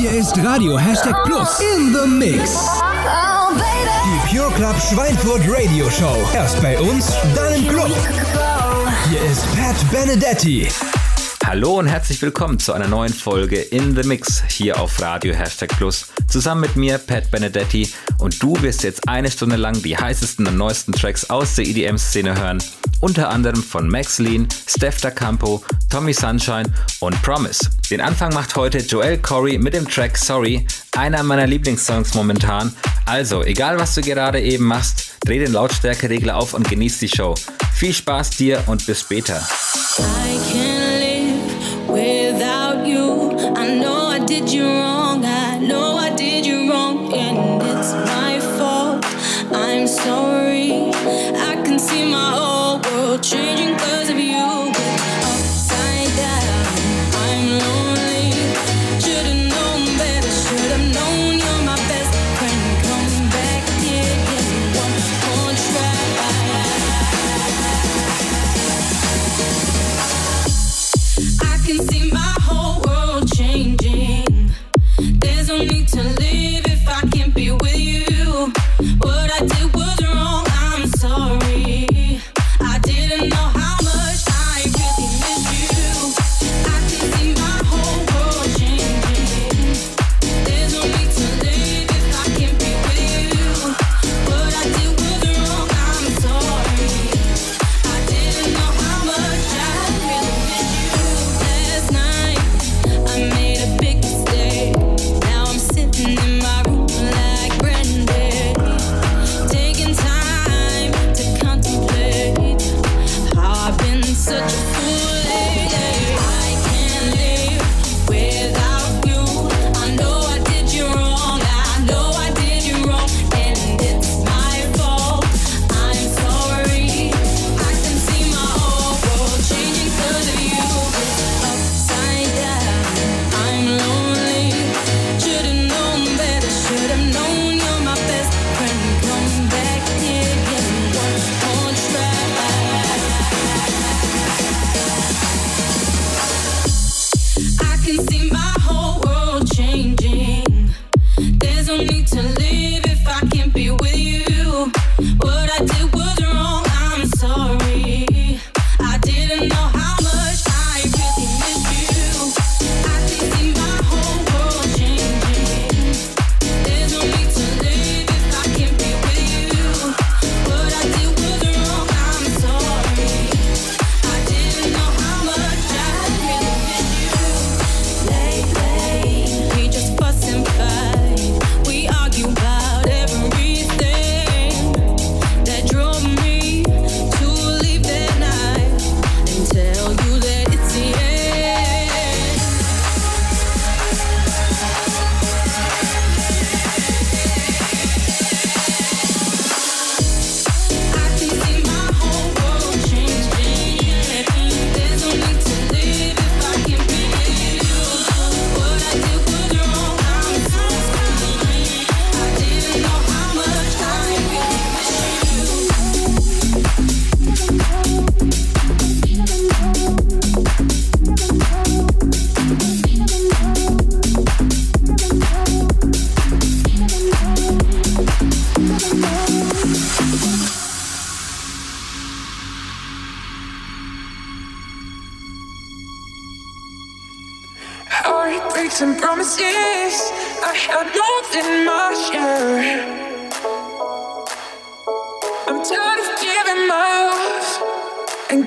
Hier ist Radio Hashtag Plus in the Mix. Oh, die Pure Club Schweinfurt Radio Show. Erst bei uns, dann im Club. Hier ist Pat Benedetti. Hallo und herzlich willkommen zu einer neuen Folge in the Mix hier auf Radio Hashtag Plus. Zusammen mit mir, Pat Benedetti, und du wirst jetzt eine Stunde lang die heißesten und neuesten Tracks aus der EDM-Szene hören unter anderem von Max Lean, Steph Da Campo, Tommy Sunshine und Promise. Den Anfang macht heute Joel Corey mit dem Track Sorry, einer meiner Lieblingssongs momentan. Also, egal was du gerade eben machst, dreh den Lautstärkeregler auf und genieß die Show. Viel Spaß dir und bis später.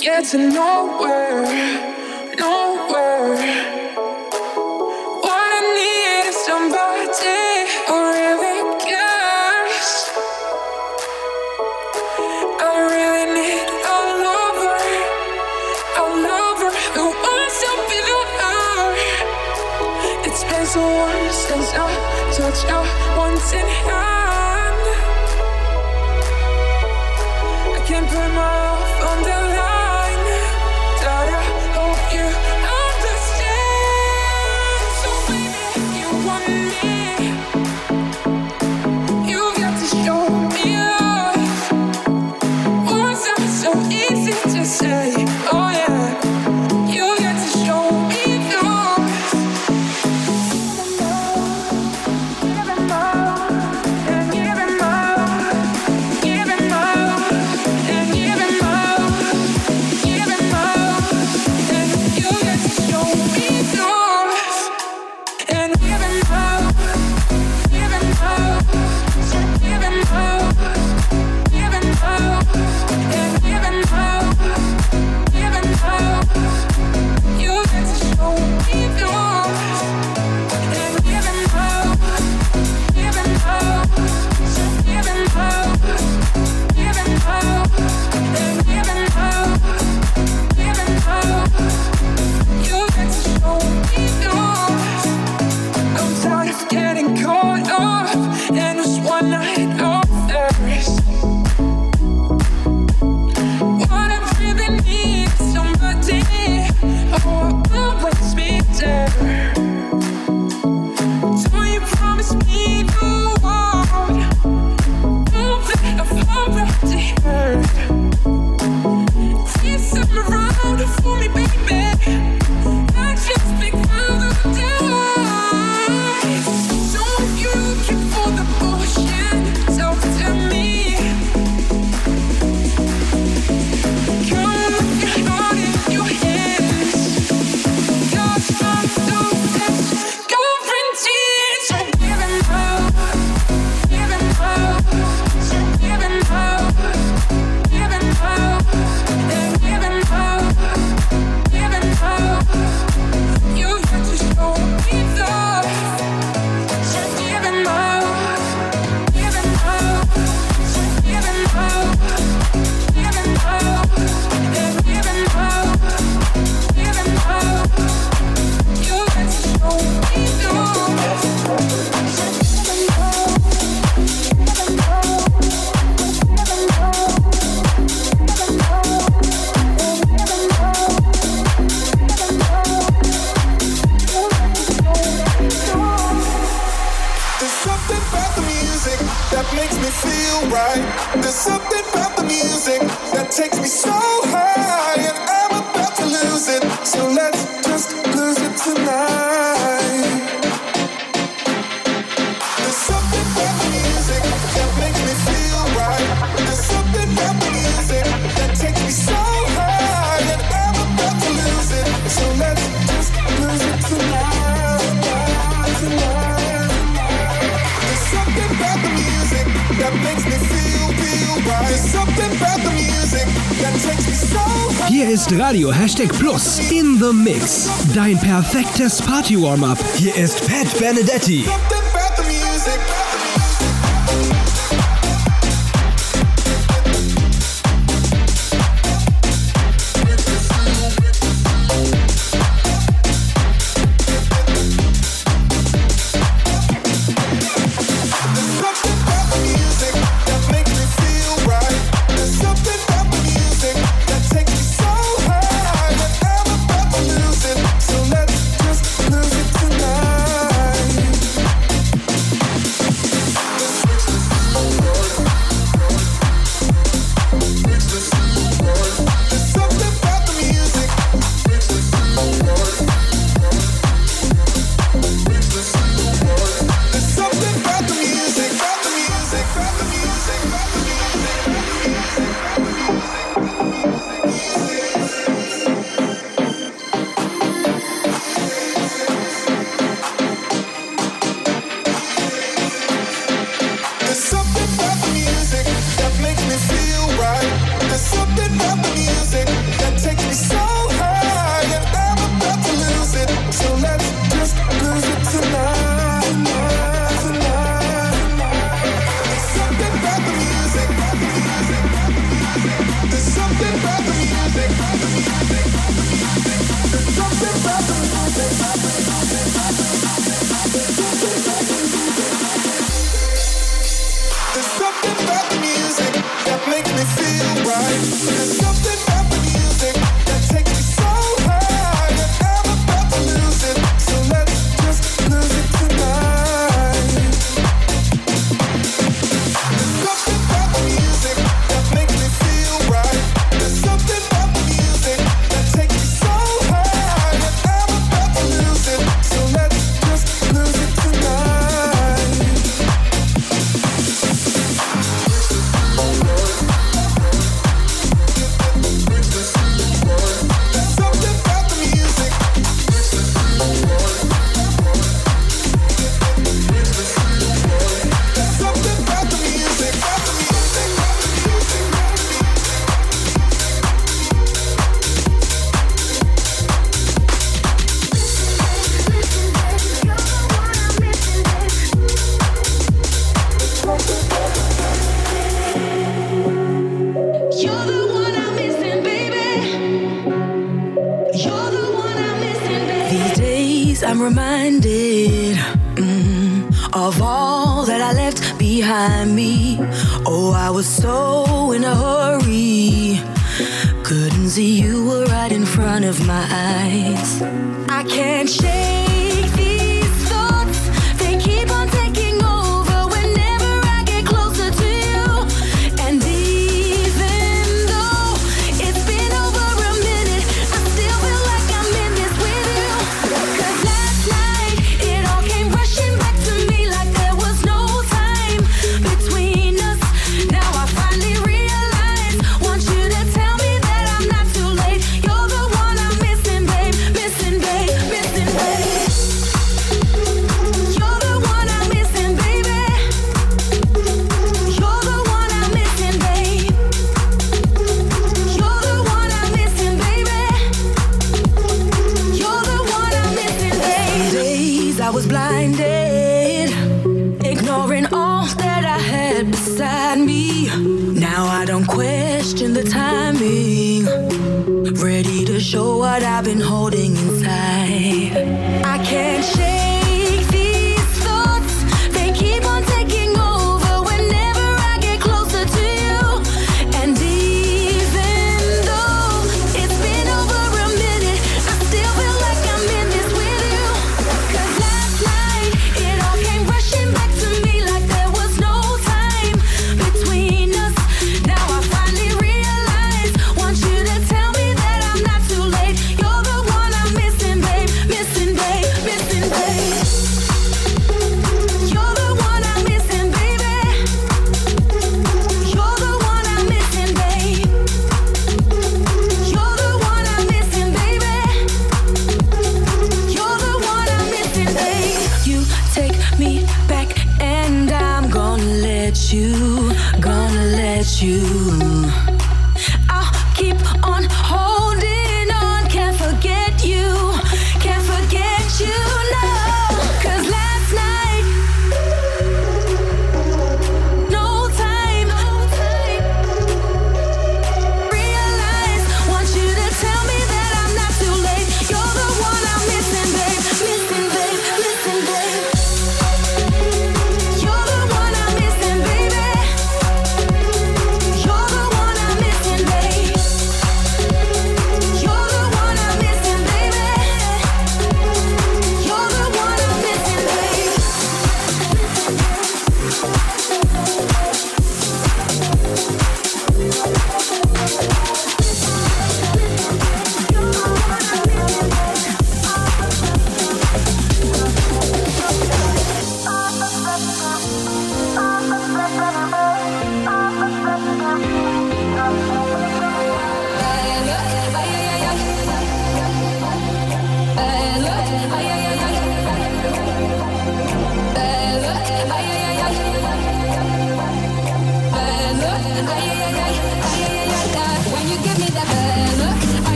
Get to nowhere. Hier ist Radio Hashtag Plus in the Mix. Dein perfektes Party-Warm-Up. Hier ist Pat Benedetti.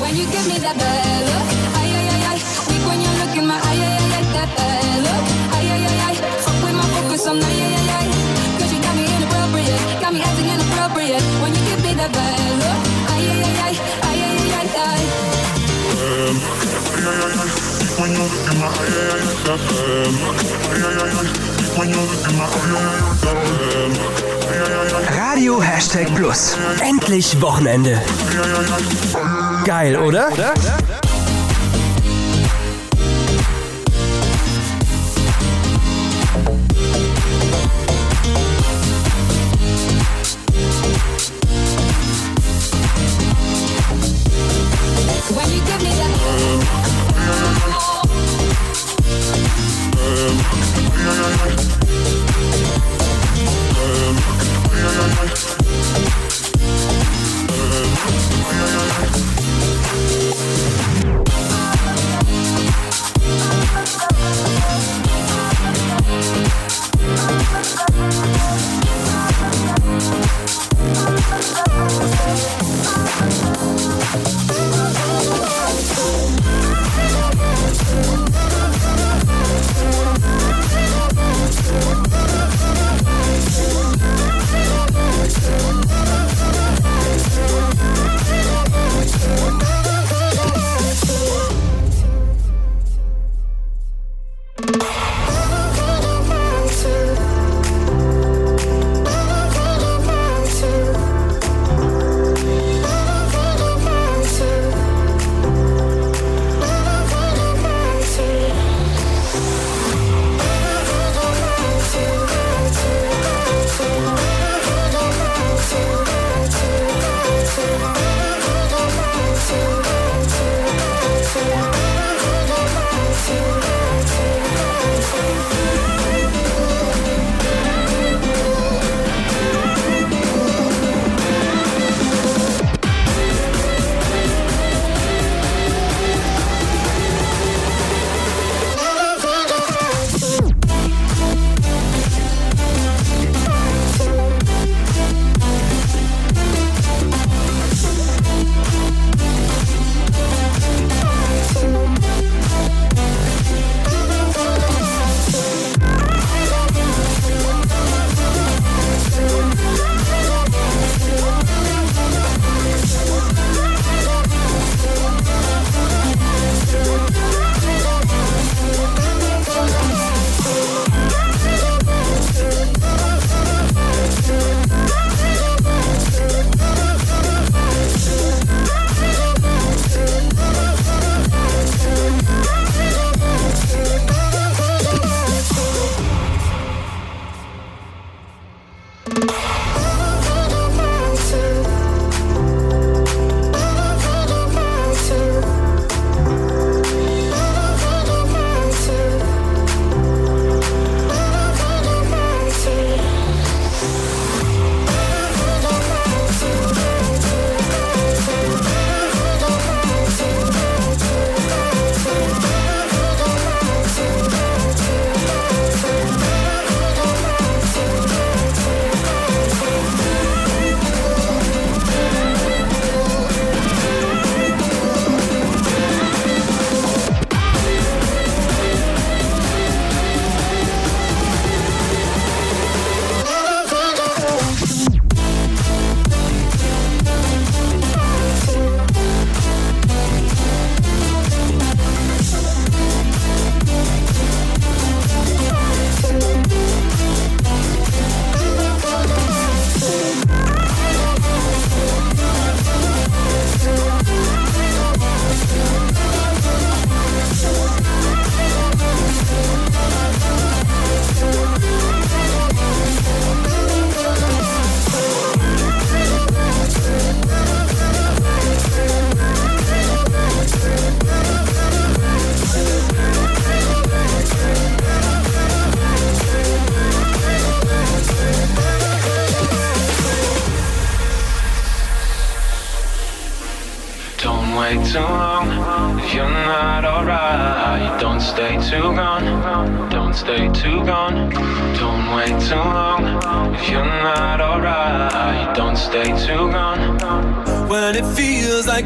When you give me that bad in my ay ay ay ay. That bad look, ay ay ay ay. Fuck with my focus on ay ay ay ay. 'Cause you got me inappropriate, got me acting inappropriate. When you give me that bad look, ay ay ay ay, ay ay ay ay ay. Radio Hashtag Plus. Endlich Wochenende. Geil, oder? When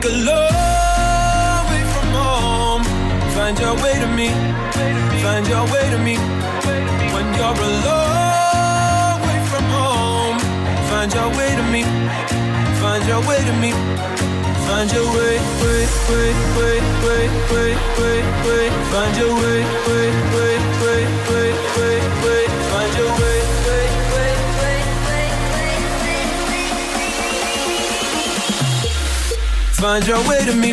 like a long way from home, find your way to me. Find your way to me. When you're a long way from home, find your way to me. Find your way to me. Find your way, way, way, way, way, way, way, way. Find your way, way, way, way, way, way, way. Find your way, Find your way to me.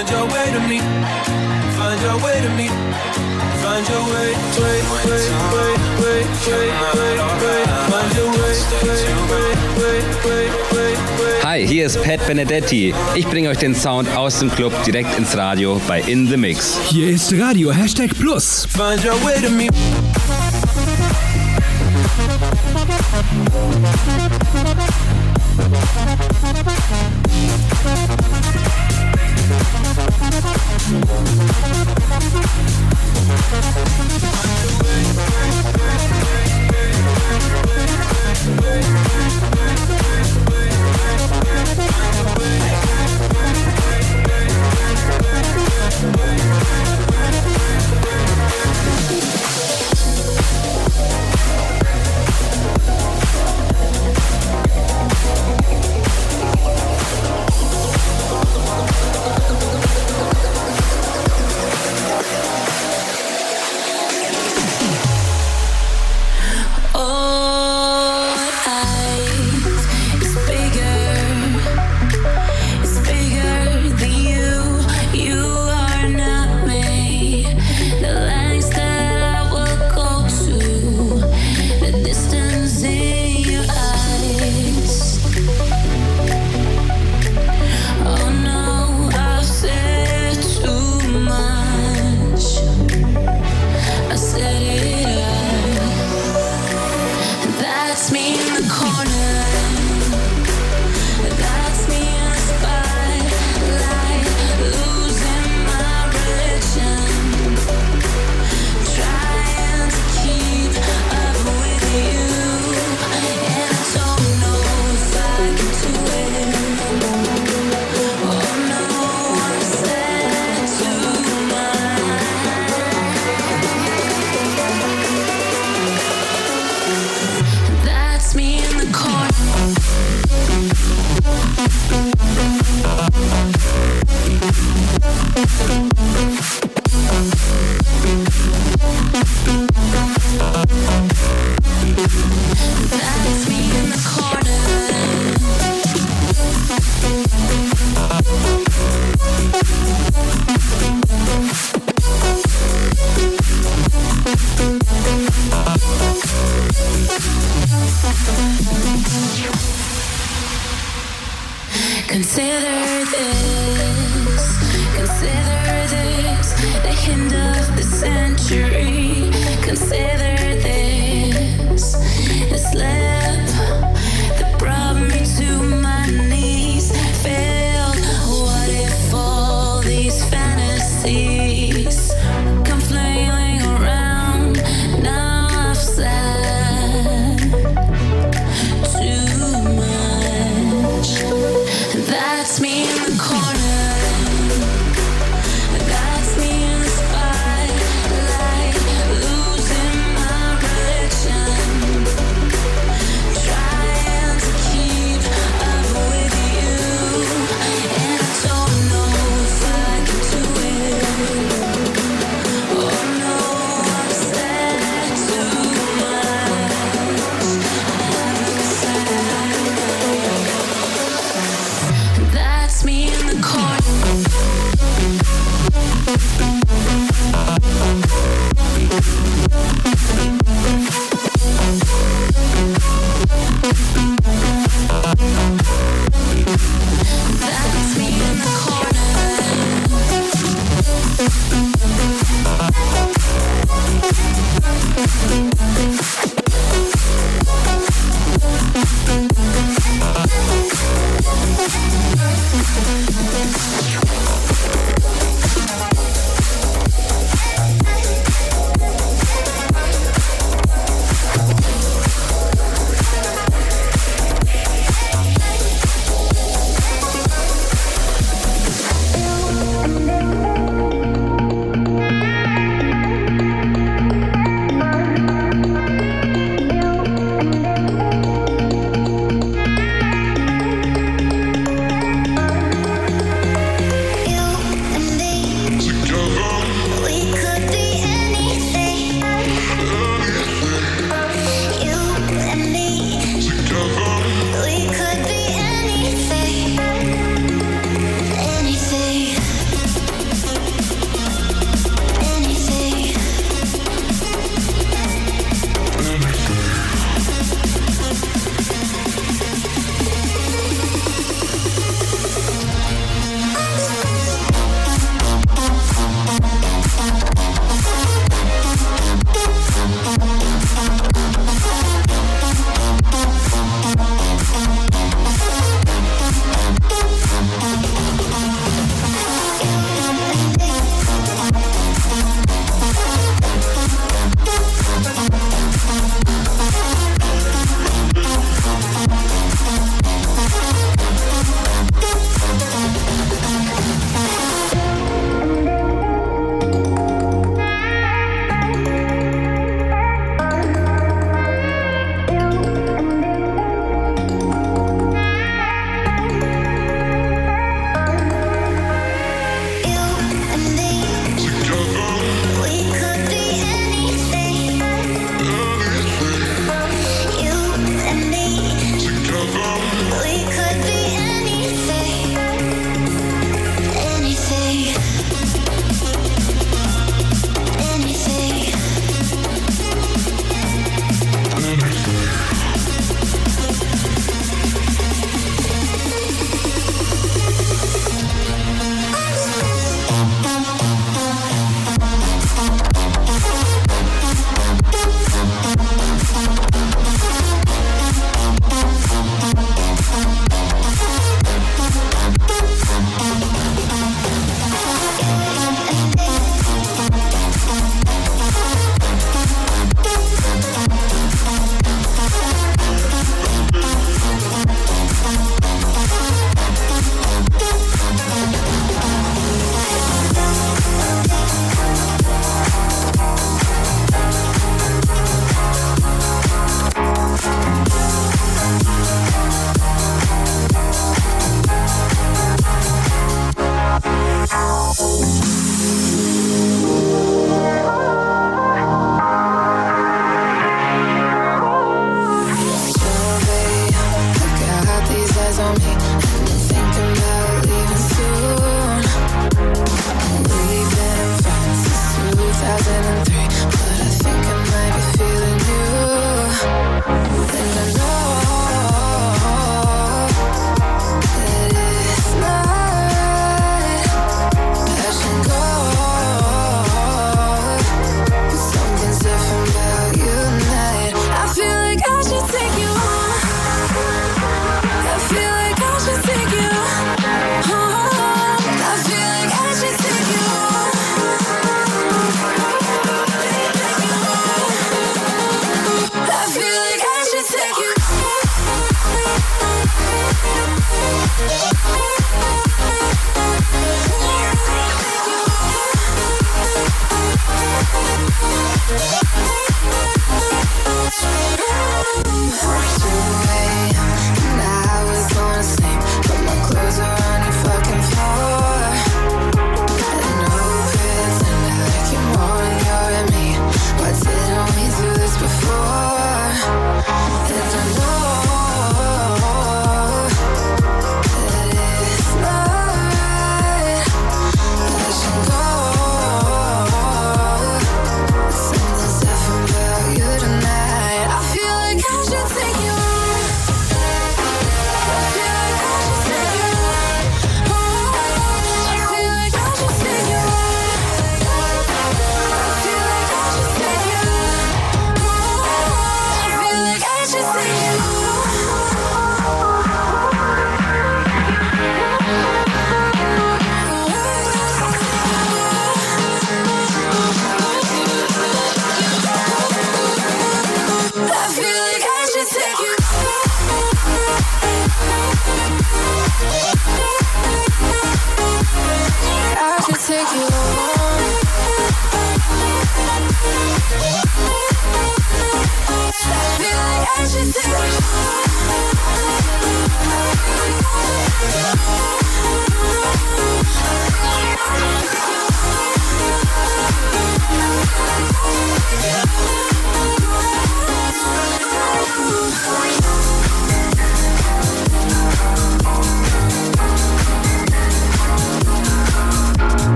find your way to me. Find your way to me. Find your way, way, way, way, way, way, way, way. Find your way, way, way, way, way, way, way. Hi, hier ist Pat Benedetti. Ich bringe euch den Sound aus dem Club direkt ins Radio bei In The Mix. Hier ist Radio Hashtag Plus. Find your way to me. Thank you.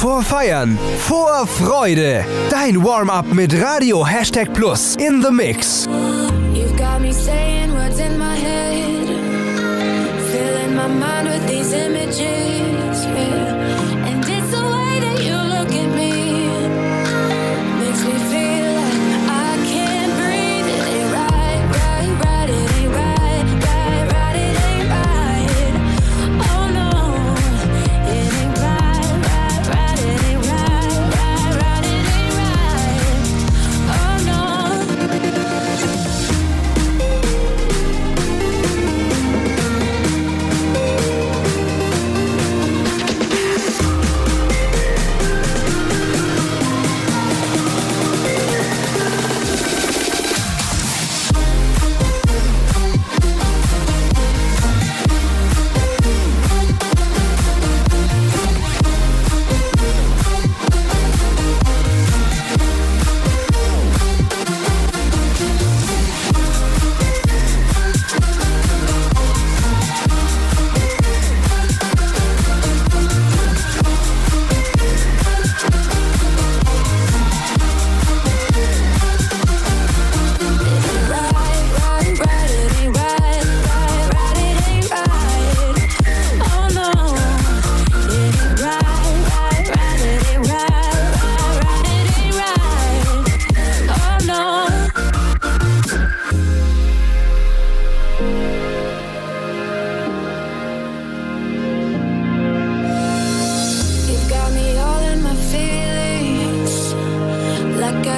vor Feiern, vor Freude. Dein Warm-up mit Radio Hashtag Plus in the Mix. You've got me saying words in my head, filling my mind with these images.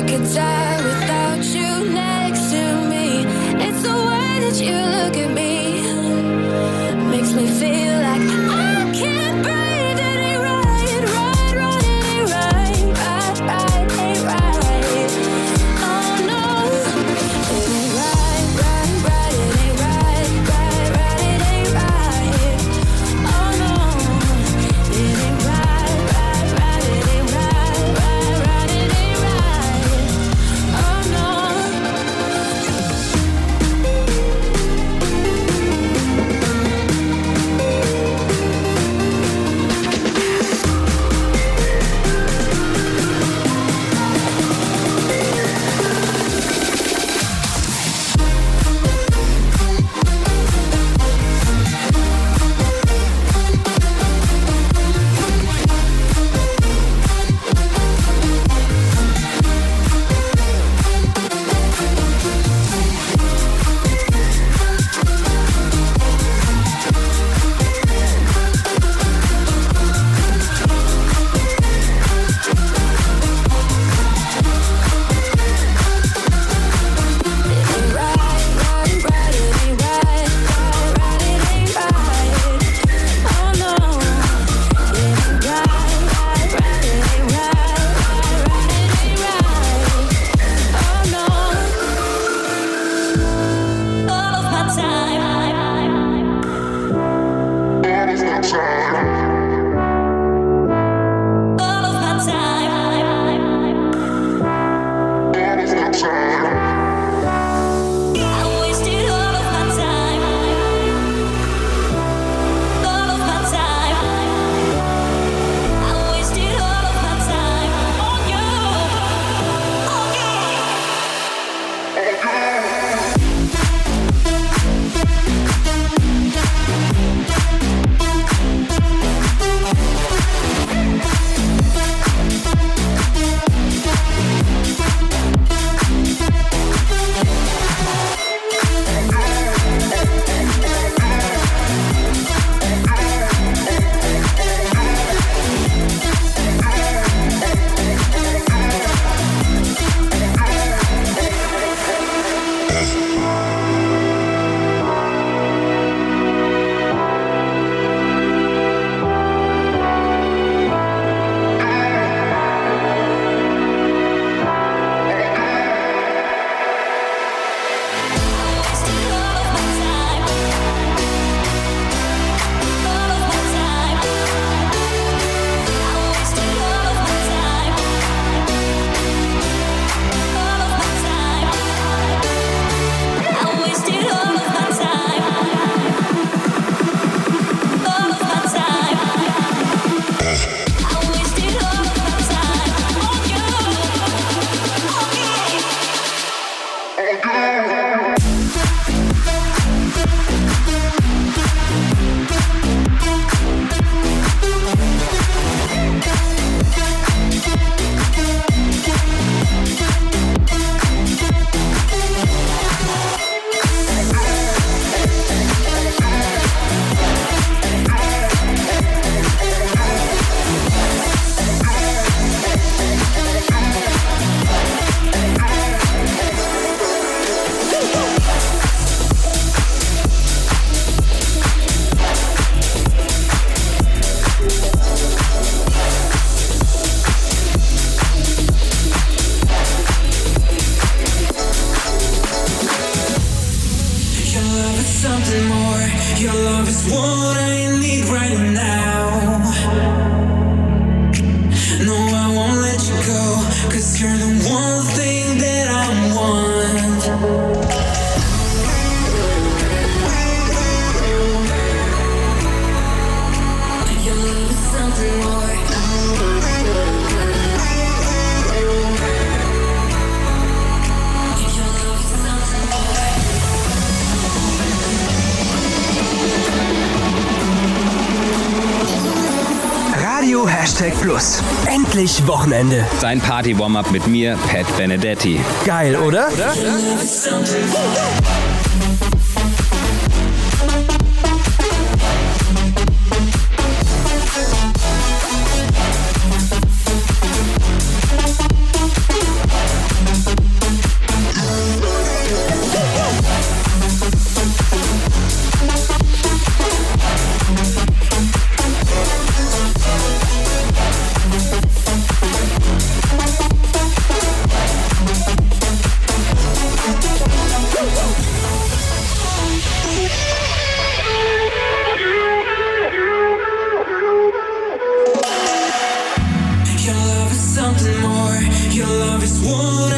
could die without you next to me. It's the way that you. Wochenende. Sein Party-Warm-Up mit mir, Pat Benedetti. Geil, oder? oder? oder? love is one.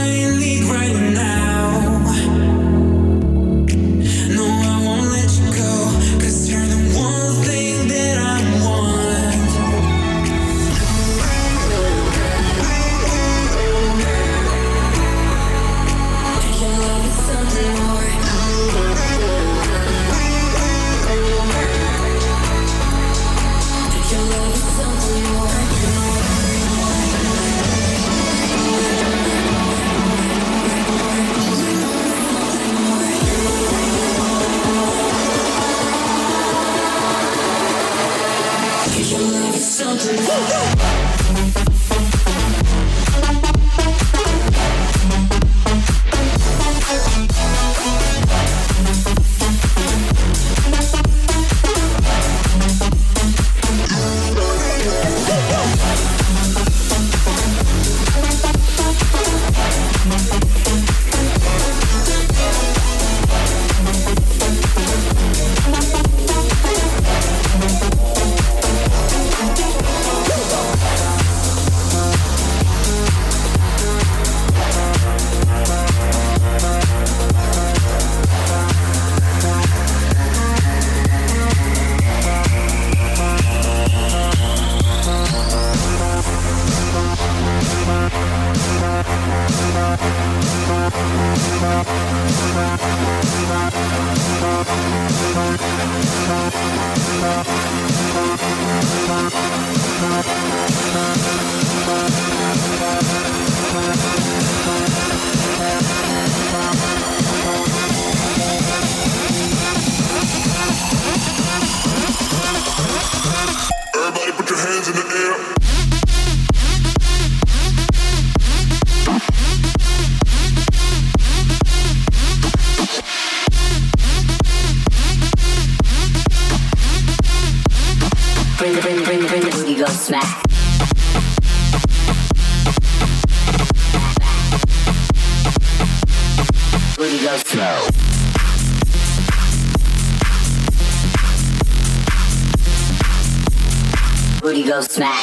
Ego.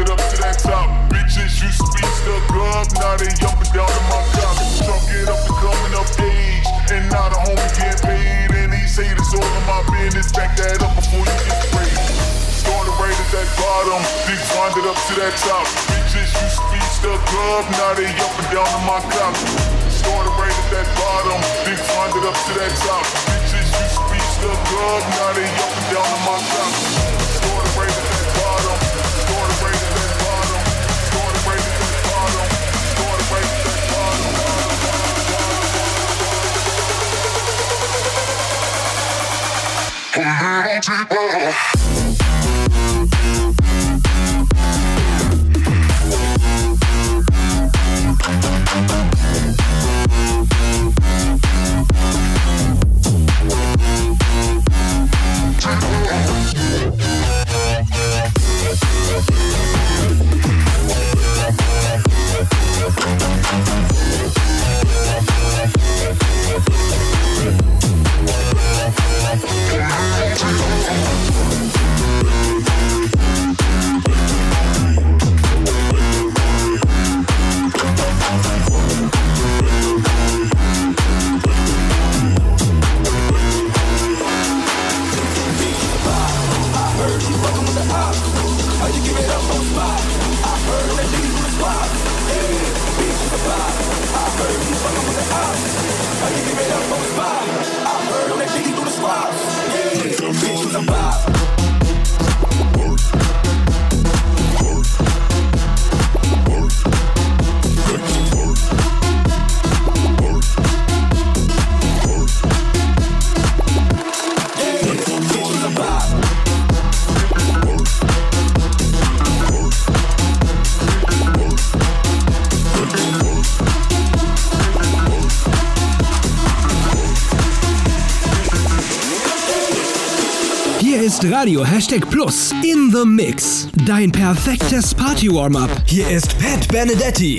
It up to that top. Bitches used to be stuck up, now they up and down in my top. Up to coming up age, and now the homie paid. And all in my business, back that up before you get. Started right at that bottom, then climbed up to that top. Bitches used to be stuck up, now they up and down in my top. Started right at that bottom, then climbed up to that top. Bitches used to be stuck up, now they up and down in my top. Started right at that my people. Radio Hashtag Plus in the Mix. Dein perfektes Party-Warm-Up. Hier ist Pat Benedetti.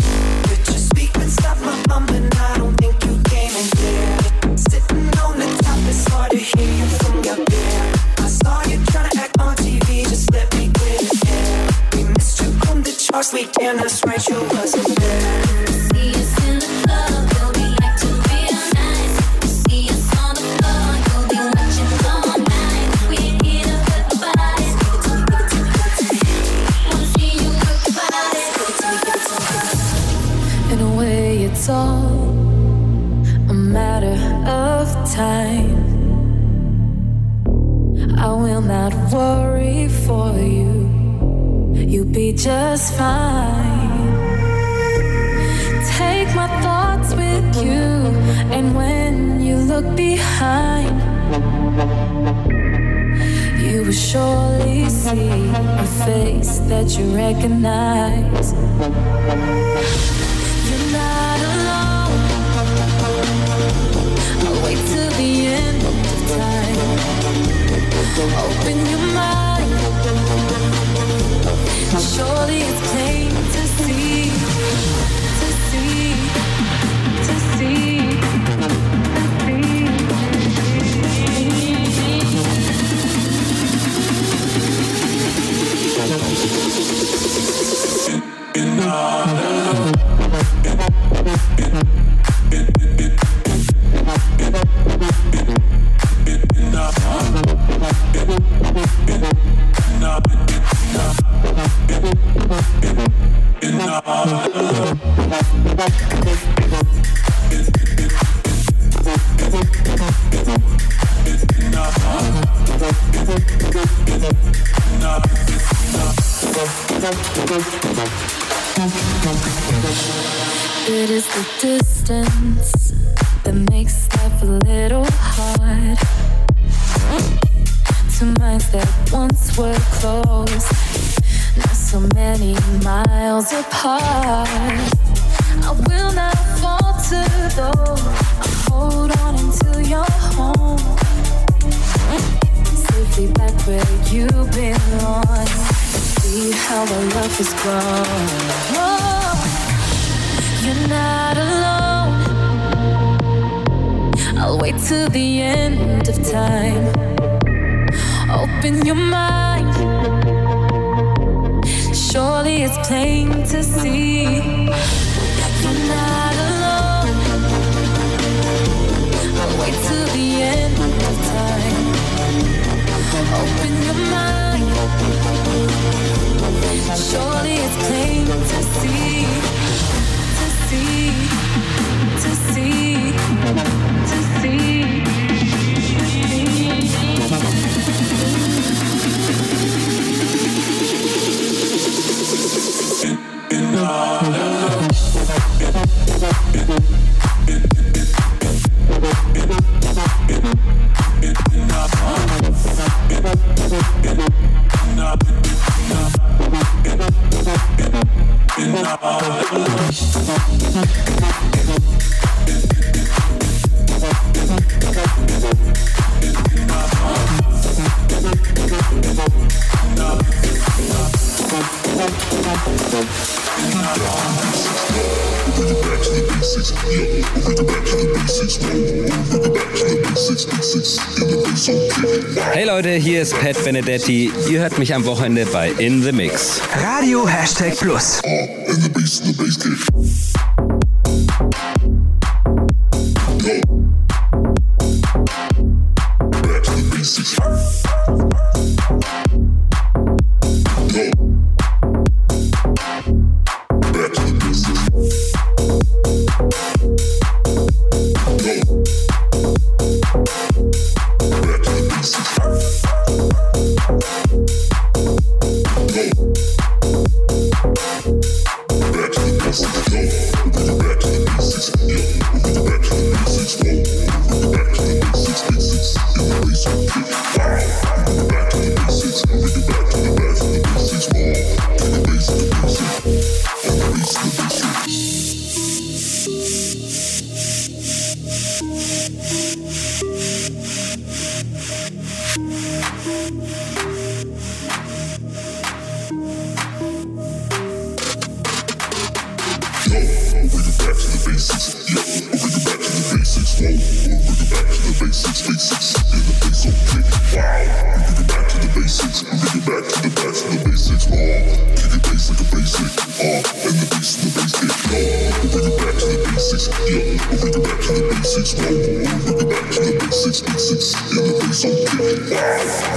and that's right, you wasn't. behind. You will surely see a face that you recognize. You're not alone. I'll wait till the end of time. Open your mind. Surely it's plain. Hier ist Pat Benedetti. Ihr hört mich am Wochenende bei In the Mix. Radio Hashtag Plus. it back to the back the basics, uh. Kick it bass like basic, uh. And the bass the bass kick. We'll bring it back to the basics, yeah. We bring it back to the basics, whoa. We'll bring it back to the basics, basics. In the bass, I'm kicking, wow.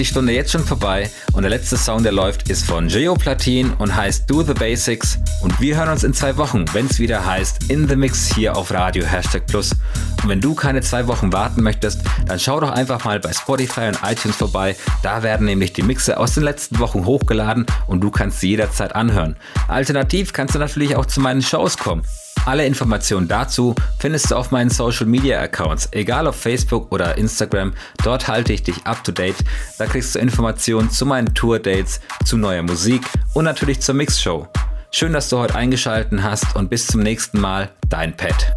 Die Stunde jetzt schon vorbei und der letzte Song, der läuft, ist von Geo Platin und heißt Do the Basics. Und wir hören uns in zwei Wochen, wenn es wieder heißt In the Mix hier auf Radio Hashtag Plus. Und wenn du keine zwei Wochen warten möchtest, dann schau doch einfach mal bei Spotify und iTunes vorbei. Da werden nämlich die Mixe aus den letzten Wochen hochgeladen und du kannst sie jederzeit anhören. Alternativ kannst du natürlich auch zu meinen Shows kommen. Alle Informationen dazu findest du auf meinen Social Media Accounts, egal auf Facebook oder Instagram. Dort halte ich dich up to date. Da kriegst du Informationen zu meinen Tour Dates, zu neuer Musik und natürlich zur Mixshow. Schön, dass du heute eingeschaltet hast und bis zum nächsten Mal, dein Pet.